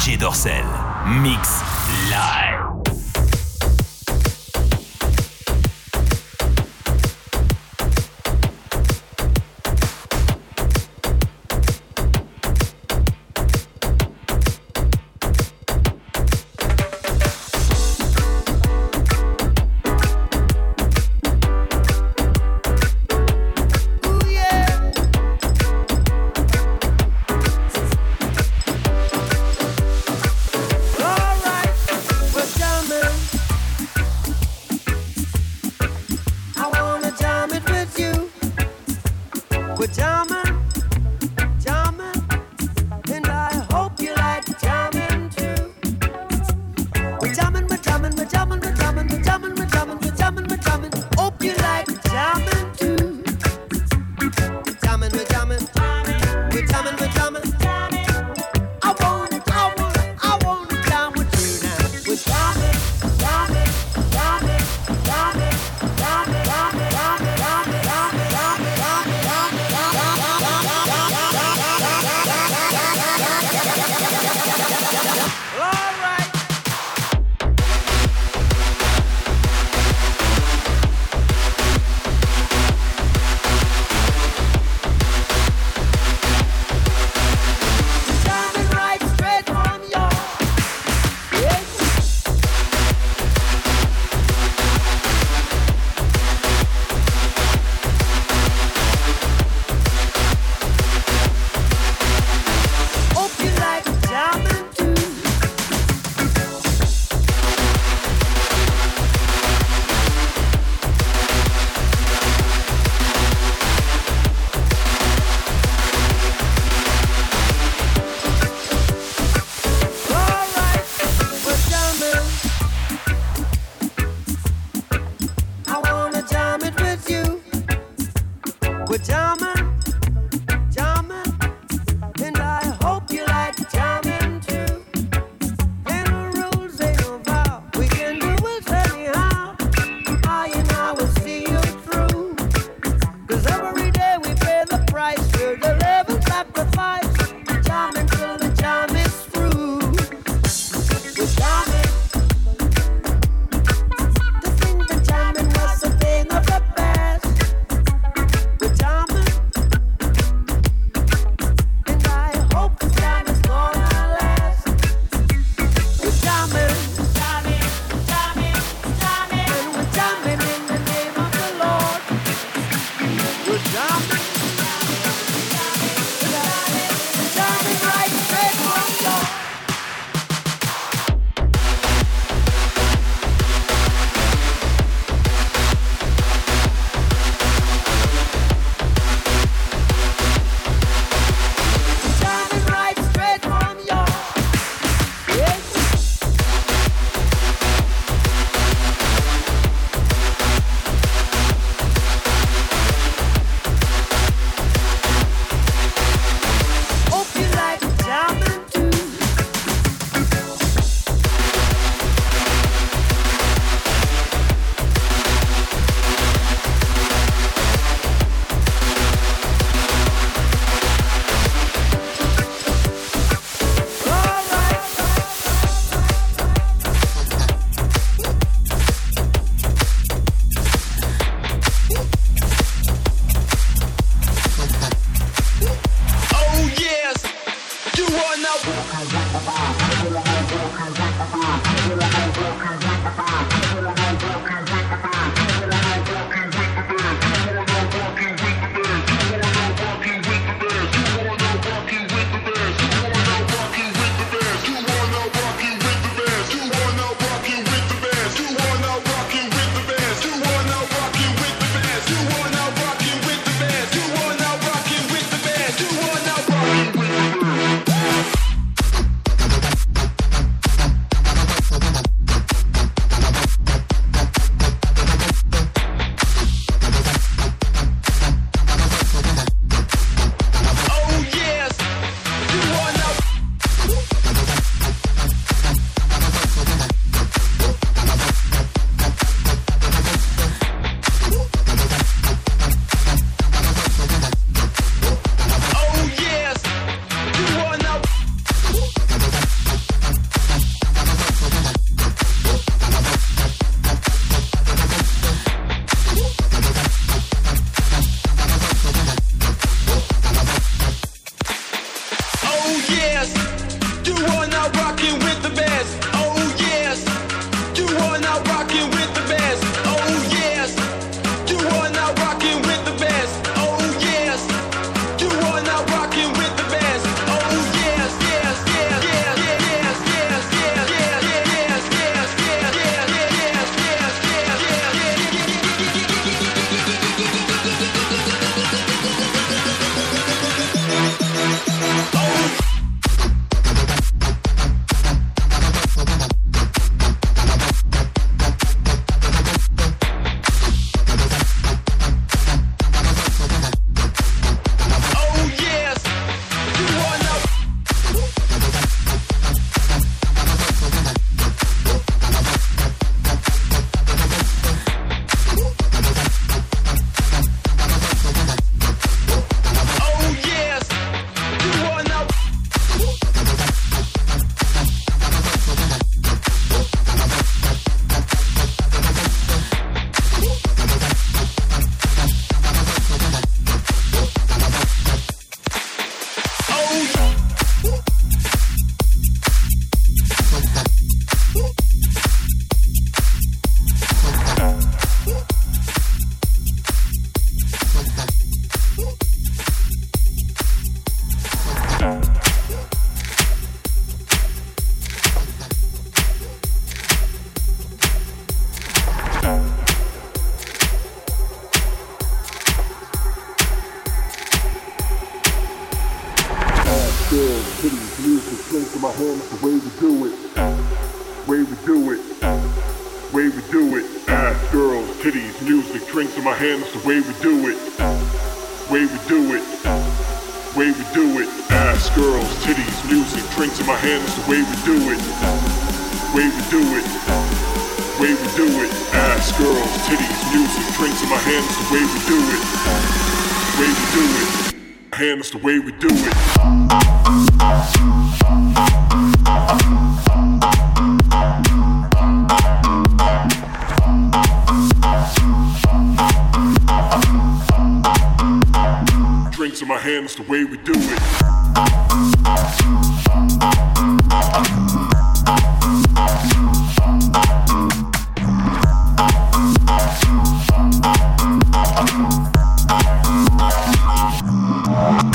DJ Dorsel. Mix live.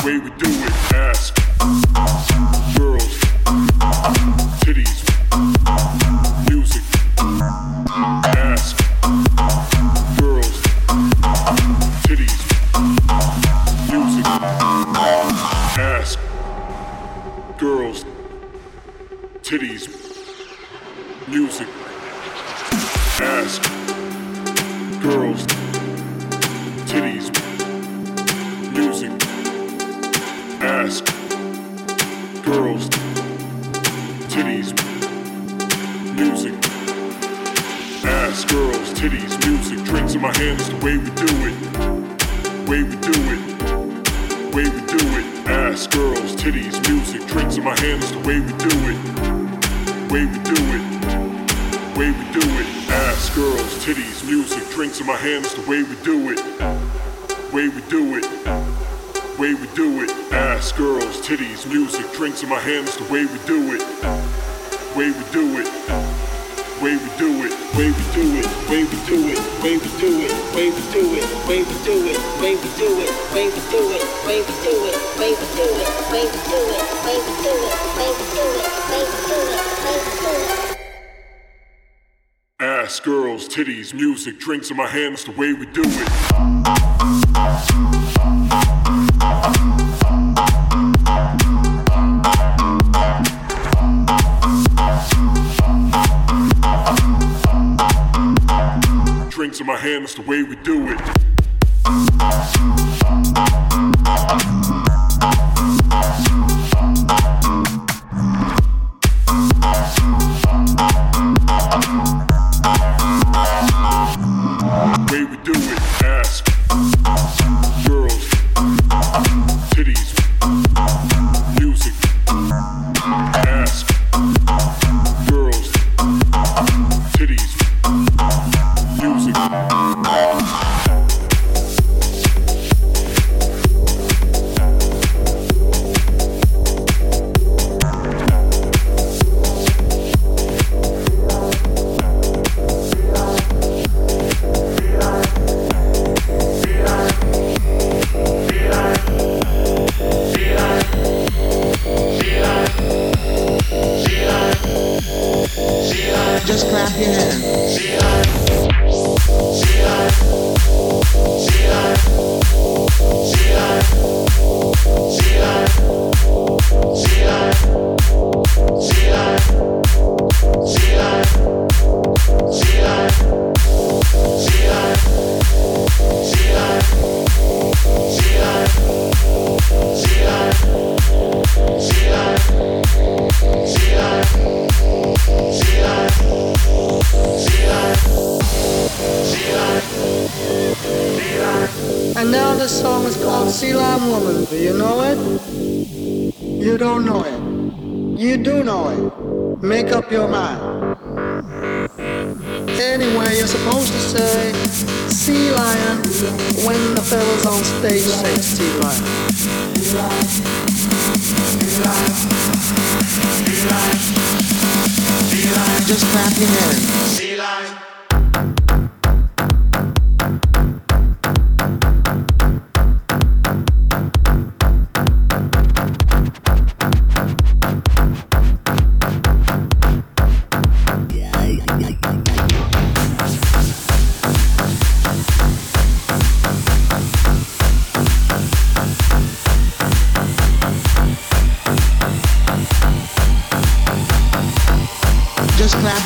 way we do it. strings in my hands to win.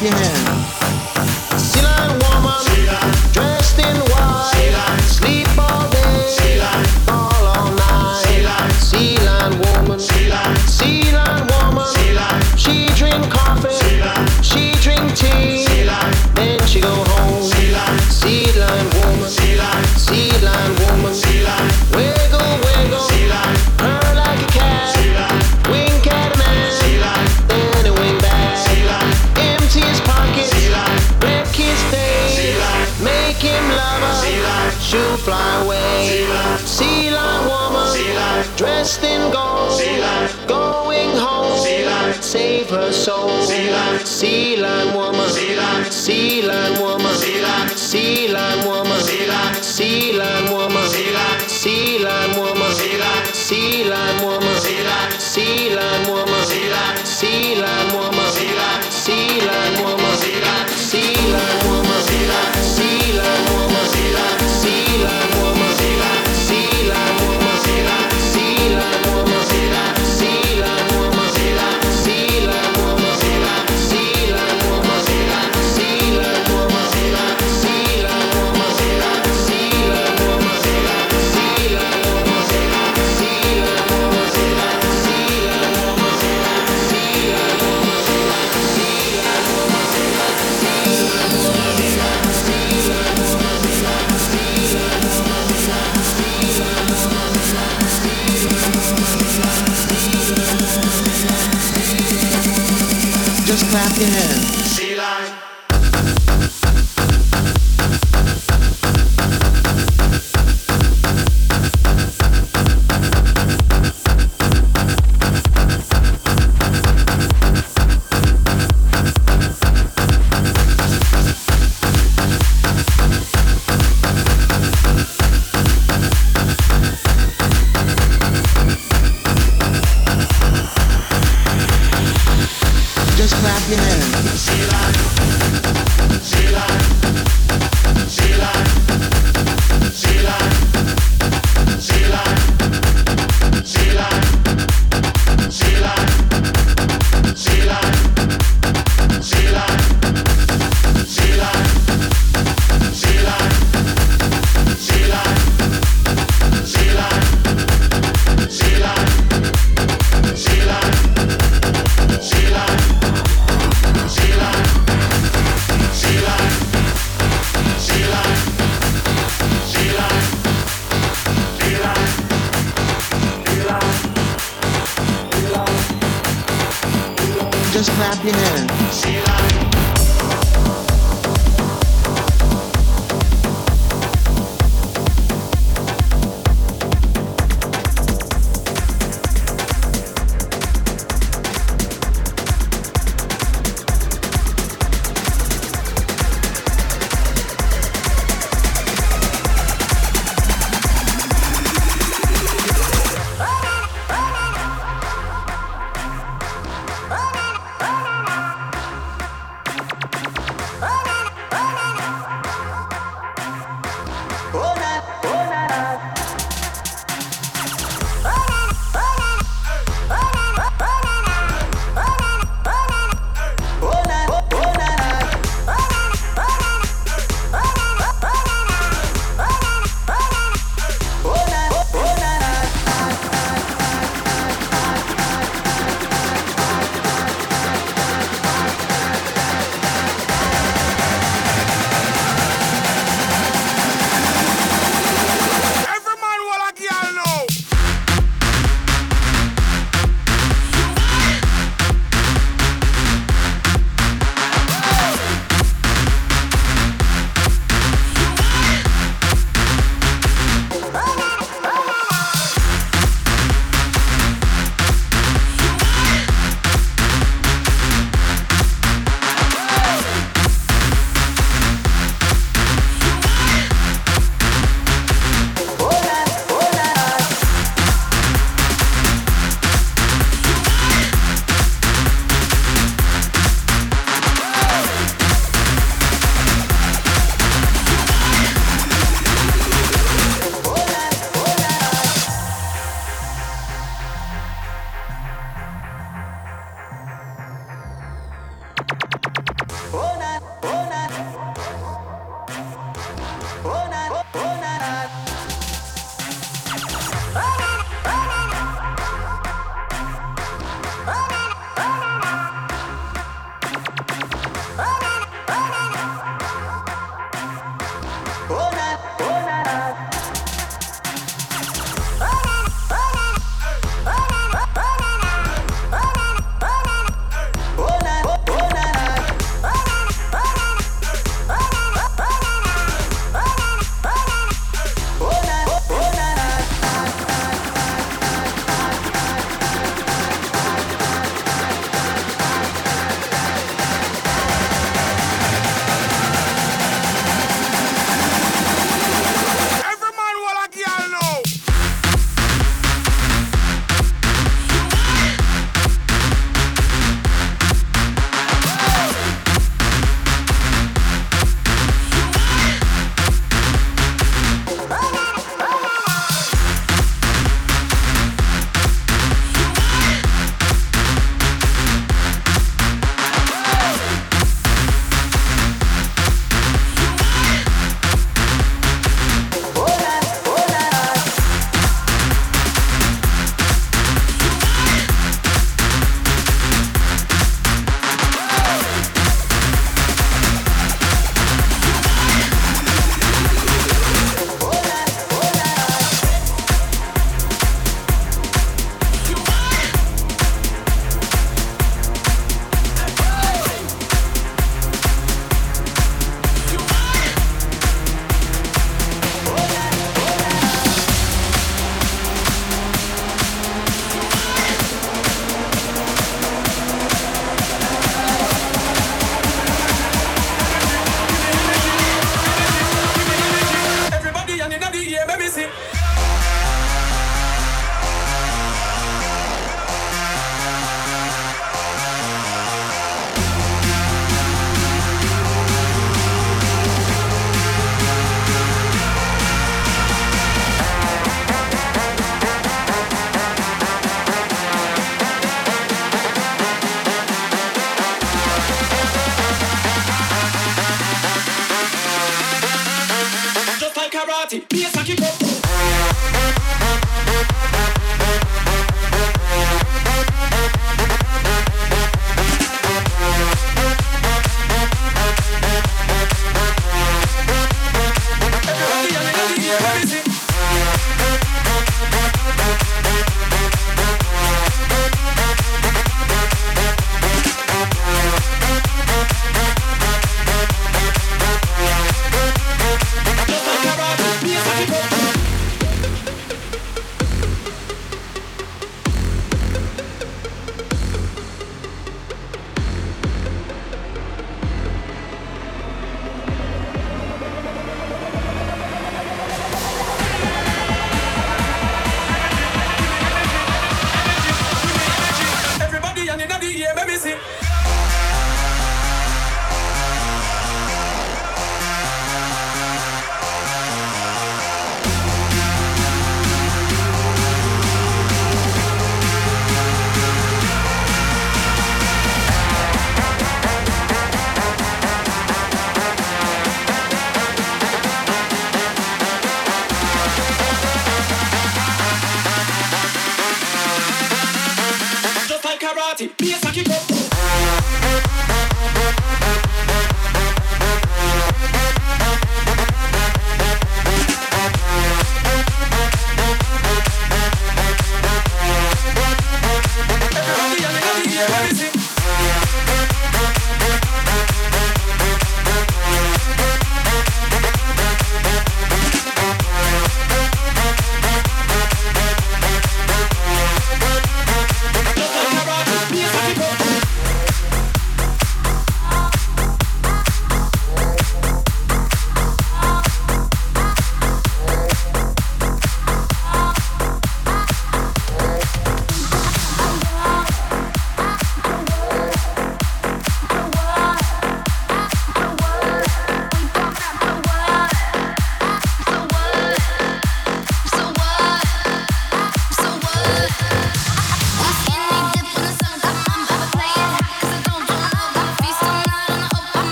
again. her soul. Sea lion, sea lion woman, sea lion, sea lion woman, sea lion, sea lion woman, sea lion, sea lion woman, sea lion, sea lion woman, sea lion, sea lion woman, sea lion, sea lion.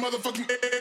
motherfucking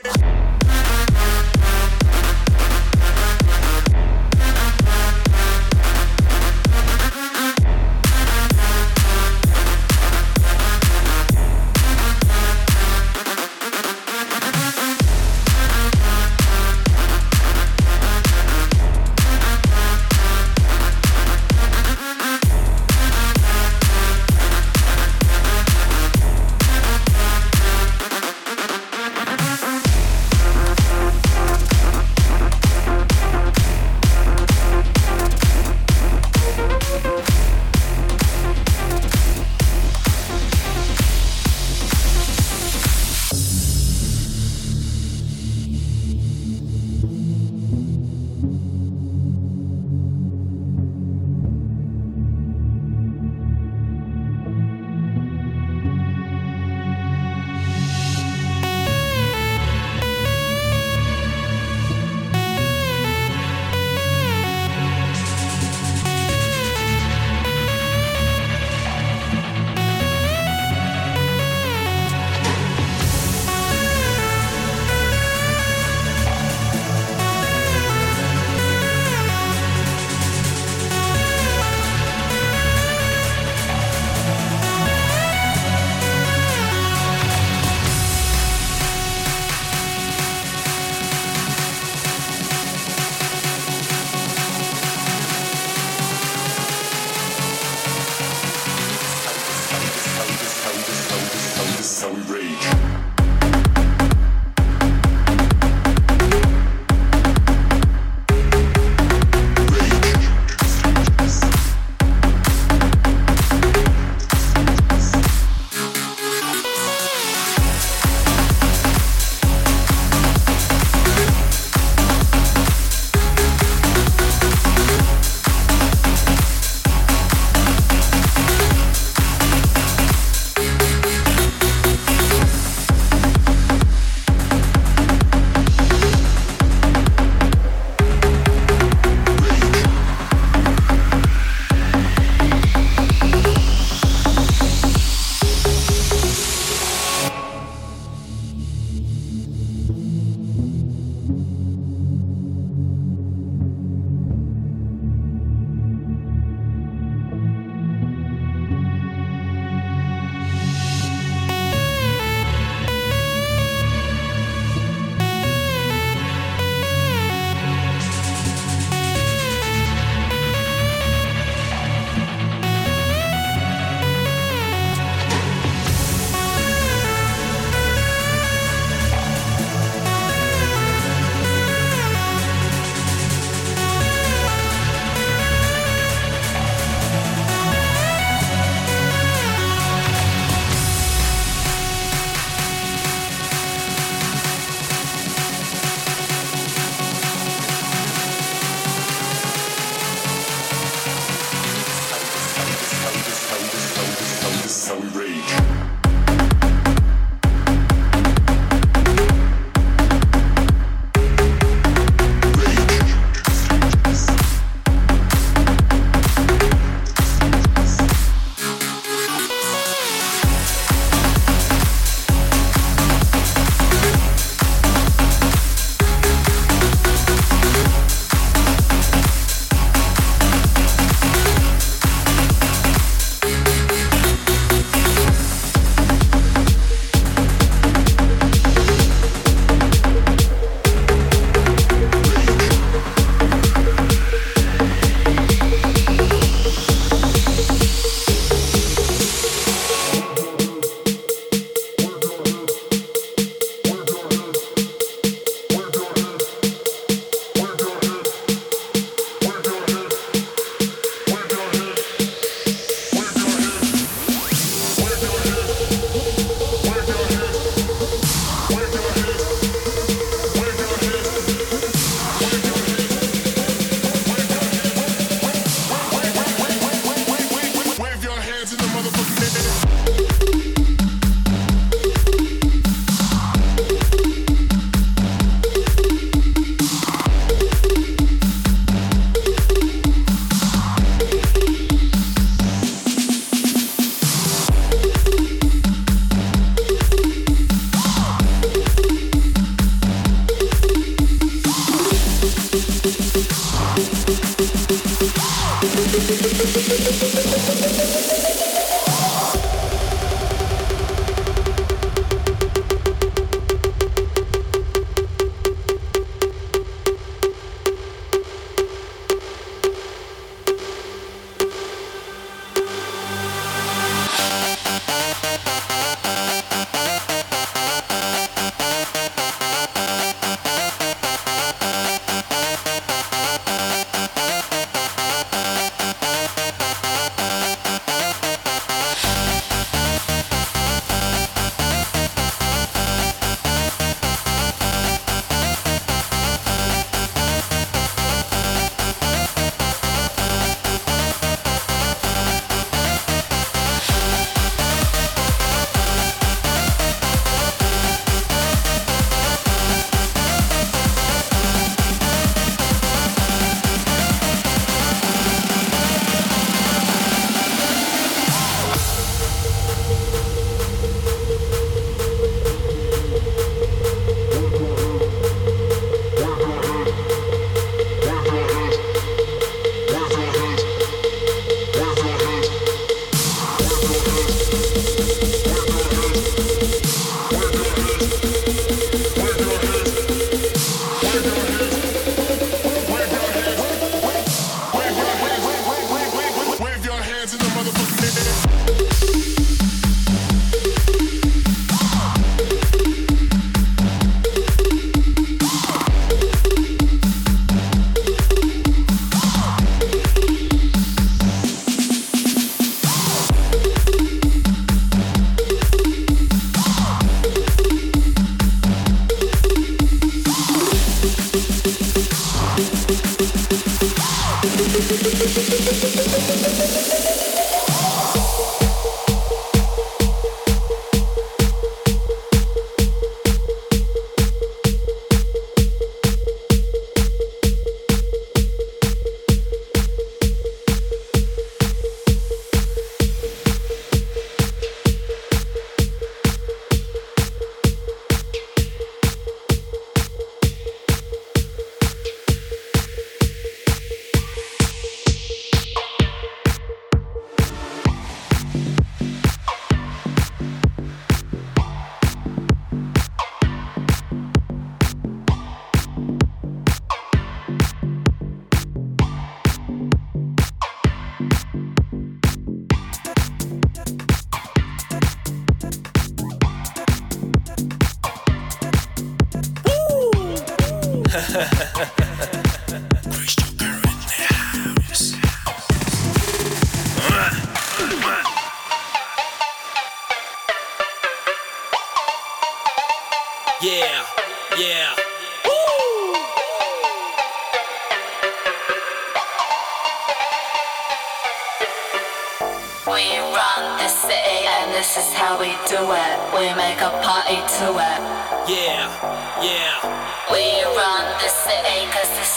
Ha ha ha ha ha.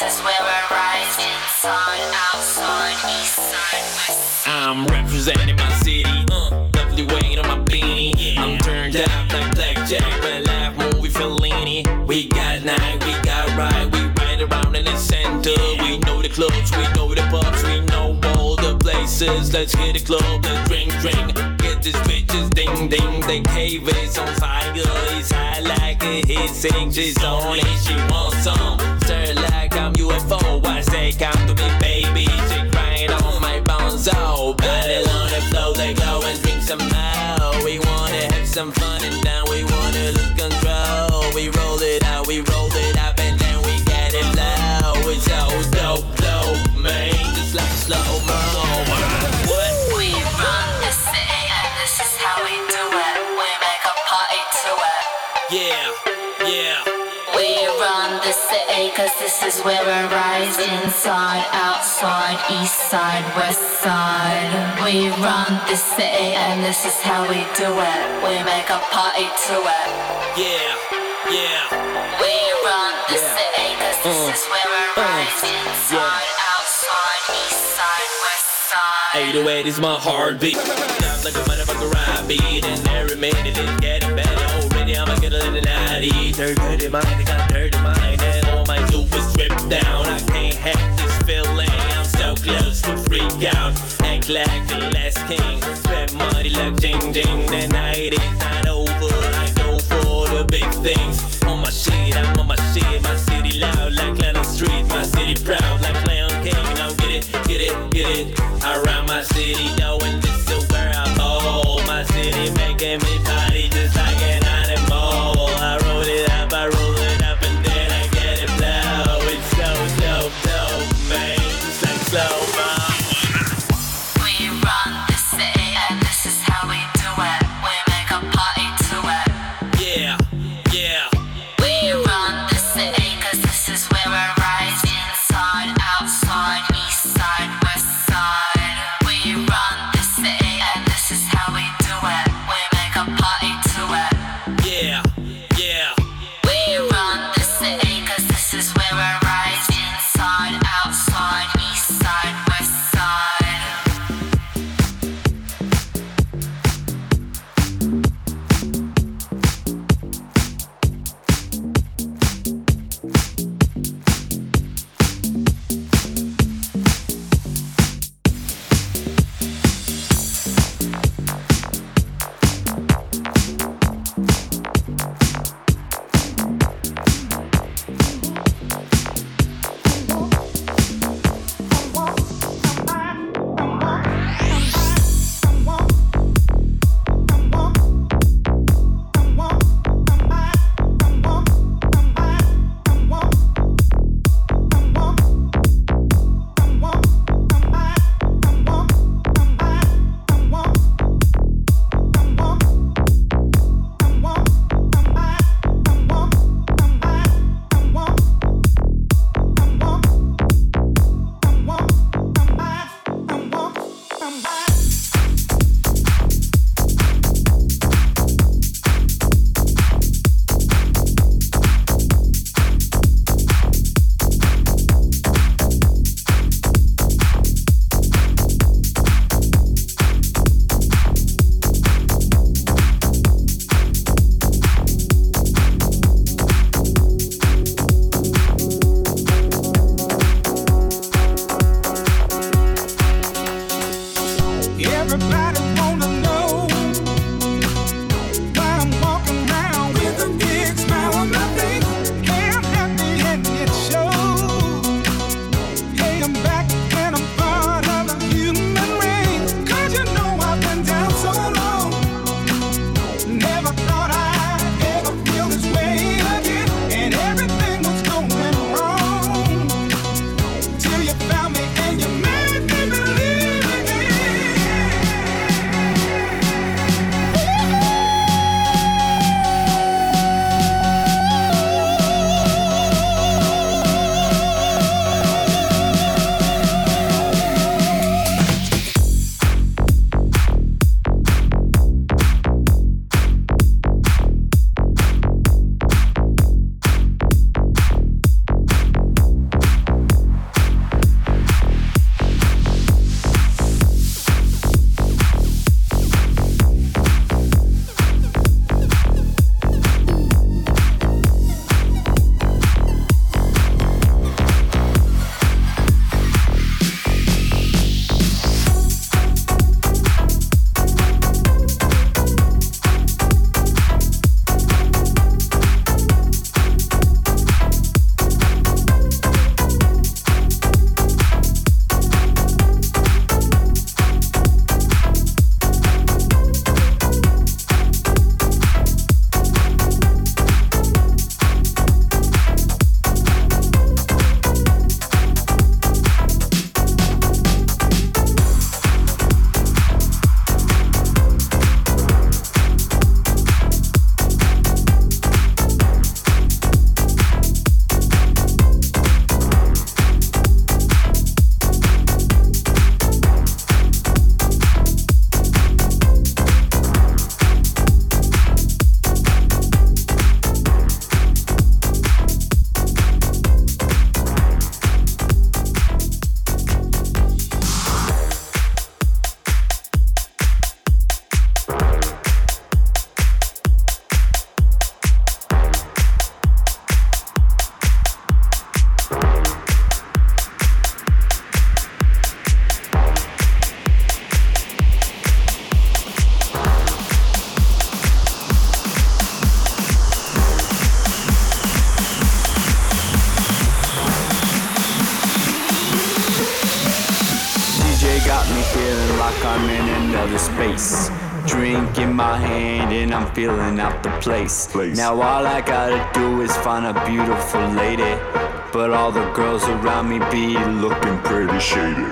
Is where we rise inside, outside, east side, west side. I'm representing my city. Uh, lovely weight on my beanie. I'm turned up like blackjack, but life movie Fellini. We got night, we got ride, we ride around in the center. We know the clubs, we know the pubs, we know all the places. Let's hit the club, let's drink, drink. Get these bitches ding ding. The cave is on fire, it's high like a hit sing. She's on it, she wants some. Stir like UFO. I say, come to me, baby. She crying on my bones, oh. Body on the floor, they go and drink some more. We wanna have some fun and now we wanna lose control. We roll it out, we roll it up and then we get it low. It's so dope, dope, man. Just like slow mo. Cause this is where we rise inside, outside, east side, west side. We run the city and this is how we do it. We make a party to it. Yeah, yeah. We run the Yeah. city cause this Uh, is where we uh, rise inside, outside, east side, west side. 808 is my heartbeat. Sounds like a motherfucker ride beat, and every minute it's getting better. Already I'ma get a little naughty. Dirty mind, got dirty mind, down. I can't have this feeling. I'm so close to freak out. Act like the last king. Spend money like jing jing. The night is not over. I go for the big things. On my shit, I'm on my shit. My city loud like Lennon Street. My city proud like Clown King. Now get it, get it, get it. Around my city, knowing place. Now all I gotta do is find a beautiful lady, but all the girls around me be looking pretty shady.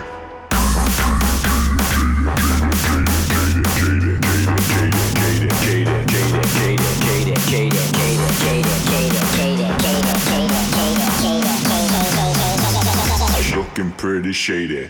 Looking pretty shady.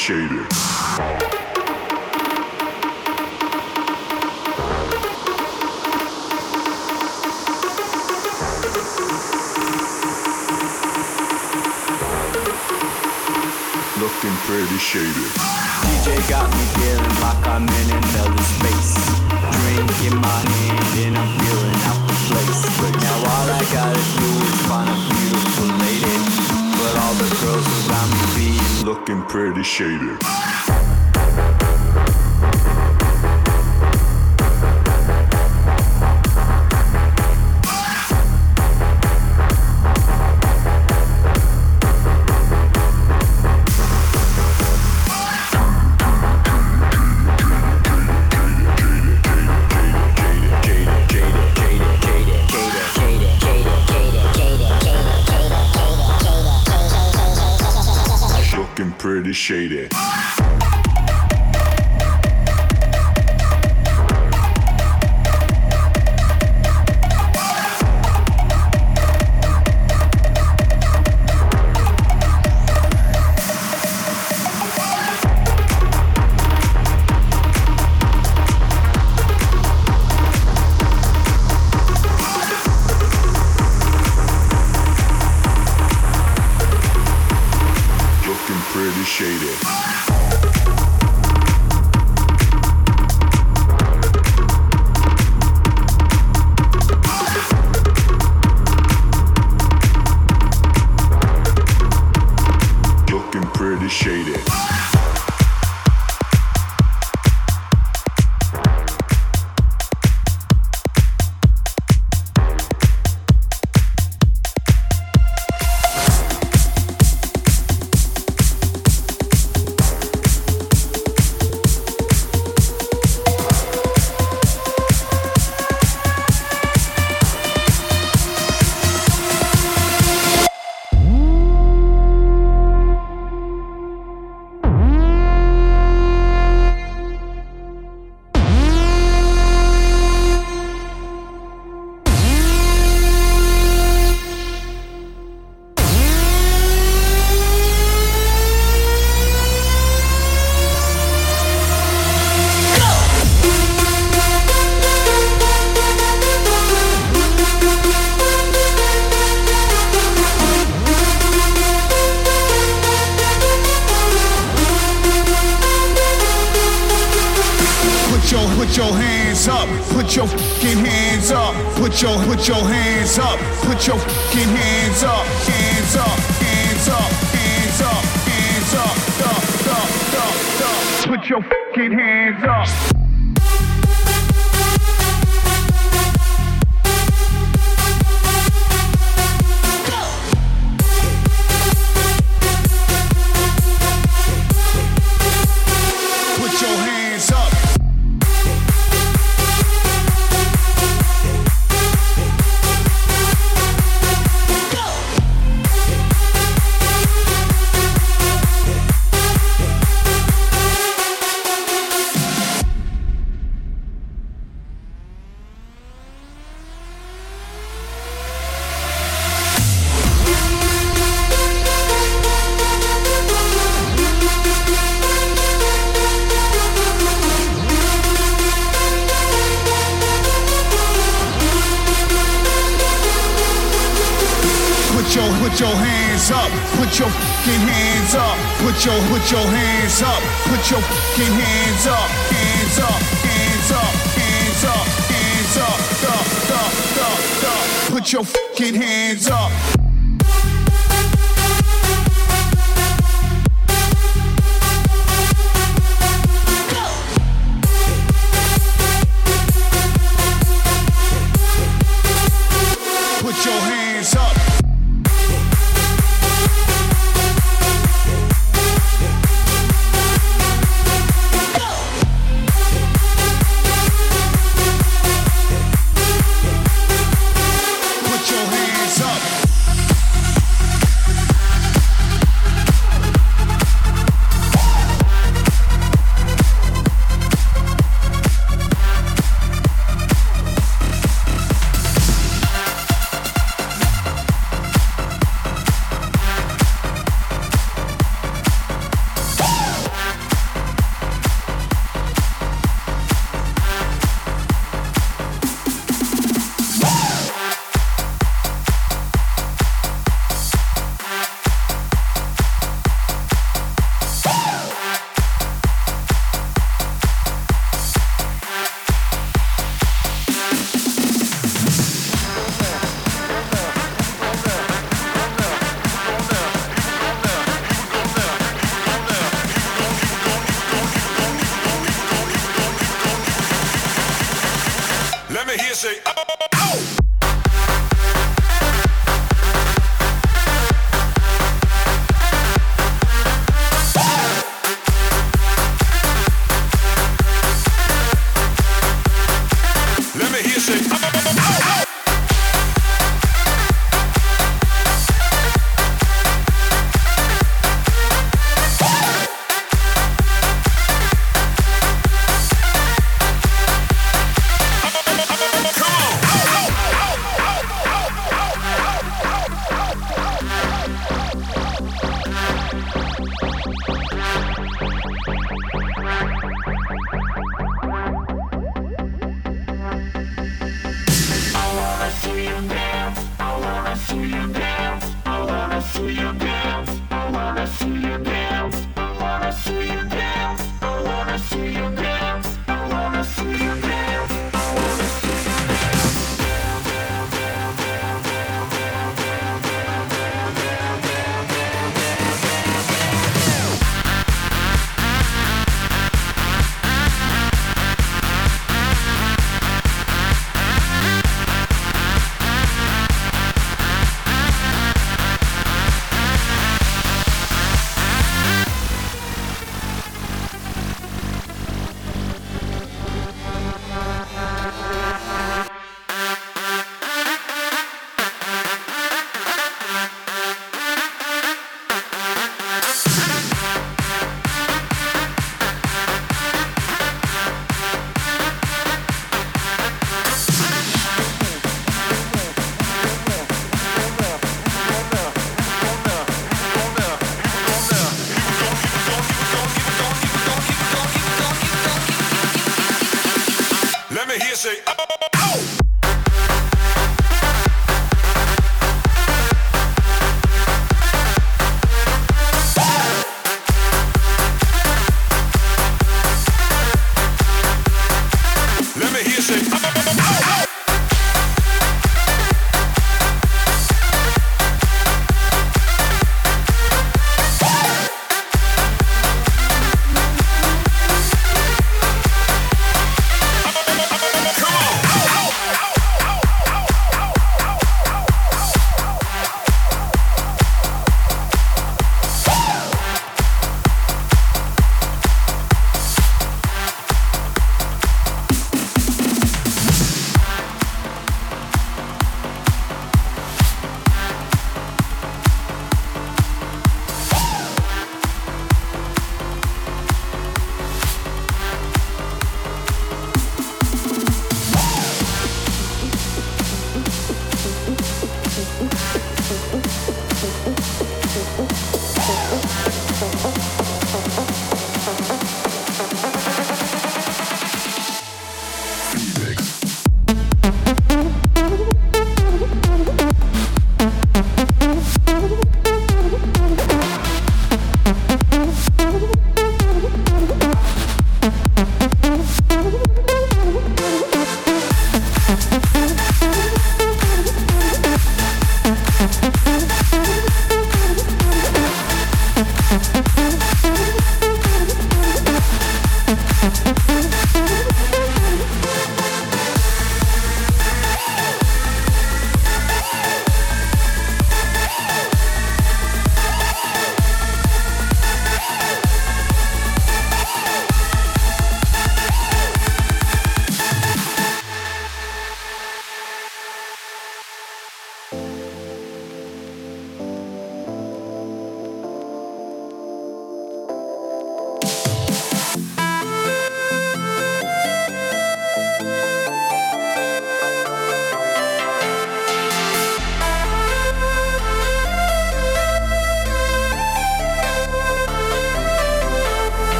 shader. Shaded. hands up.